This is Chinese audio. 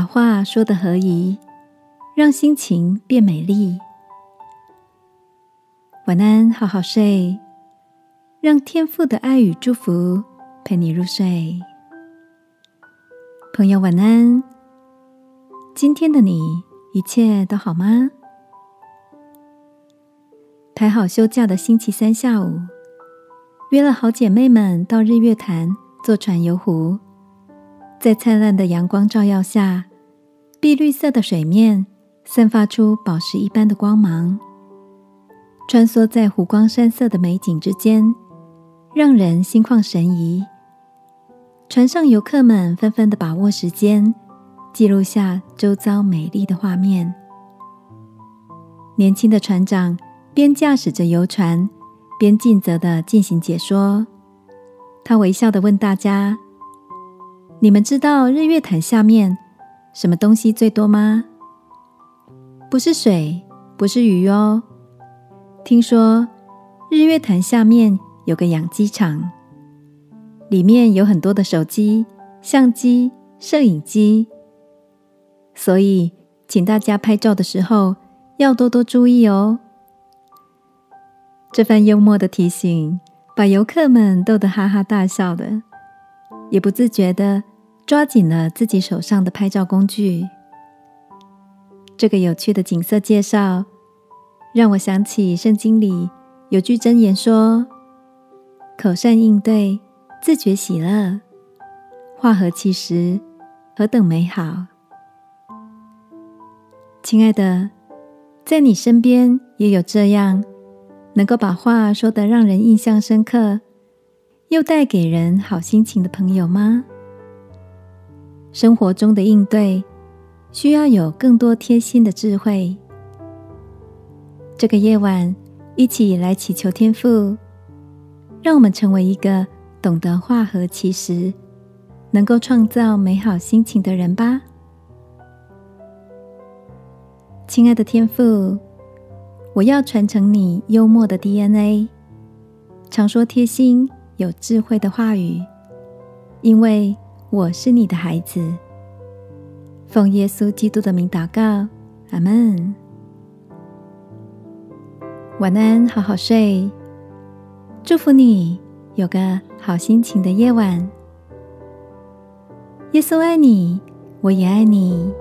把话说得合宜，让心情变美丽。晚安，好好睡，让天父的爱与祝福陪你入睡。朋友，晚安。今天的你一切都好吗？排好休假的星期三下午，约了好姐妹们到日月潭坐船游湖。在灿烂的阳光照耀下，碧绿色的水面散发出宝石一般的光芒，穿梭在湖光山色的美景之间，让人心旷神怡。船上游客们纷纷的把握时间，记录下周遭美丽的画面。年轻的船长边驾驶着游船，边尽责的进行解说。他微笑的问大家。你们知道日月潭下面什么东西最多吗？不是水，不是鱼哦。听说日月潭下面有个养鸡场，里面有很多的手机、相机、摄影机，所以请大家拍照的时候要多多注意哦。这番幽默的提醒，把游客们逗得哈哈大笑的，也不自觉的。抓紧了自己手上的拍照工具。这个有趣的景色介绍，让我想起圣经里有句箴言说：“口善应对，自觉喜乐，话合其实，何等美好。”亲爱的，在你身边也有这样能够把话说得让人印象深刻，又带给人好心情的朋友吗？生活中的应对需要有更多贴心的智慧。这个夜晚，一起来祈求天父，让我们成为一个懂得化合其实、能够创造美好心情的人吧。亲爱的天父，我要传承你幽默的 DNA，常说贴心有智慧的话语，因为。我是你的孩子，奉耶稣基督的名祷告，阿门。晚安，好好睡，祝福你有个好心情的夜晚。耶稣爱你，我也爱你。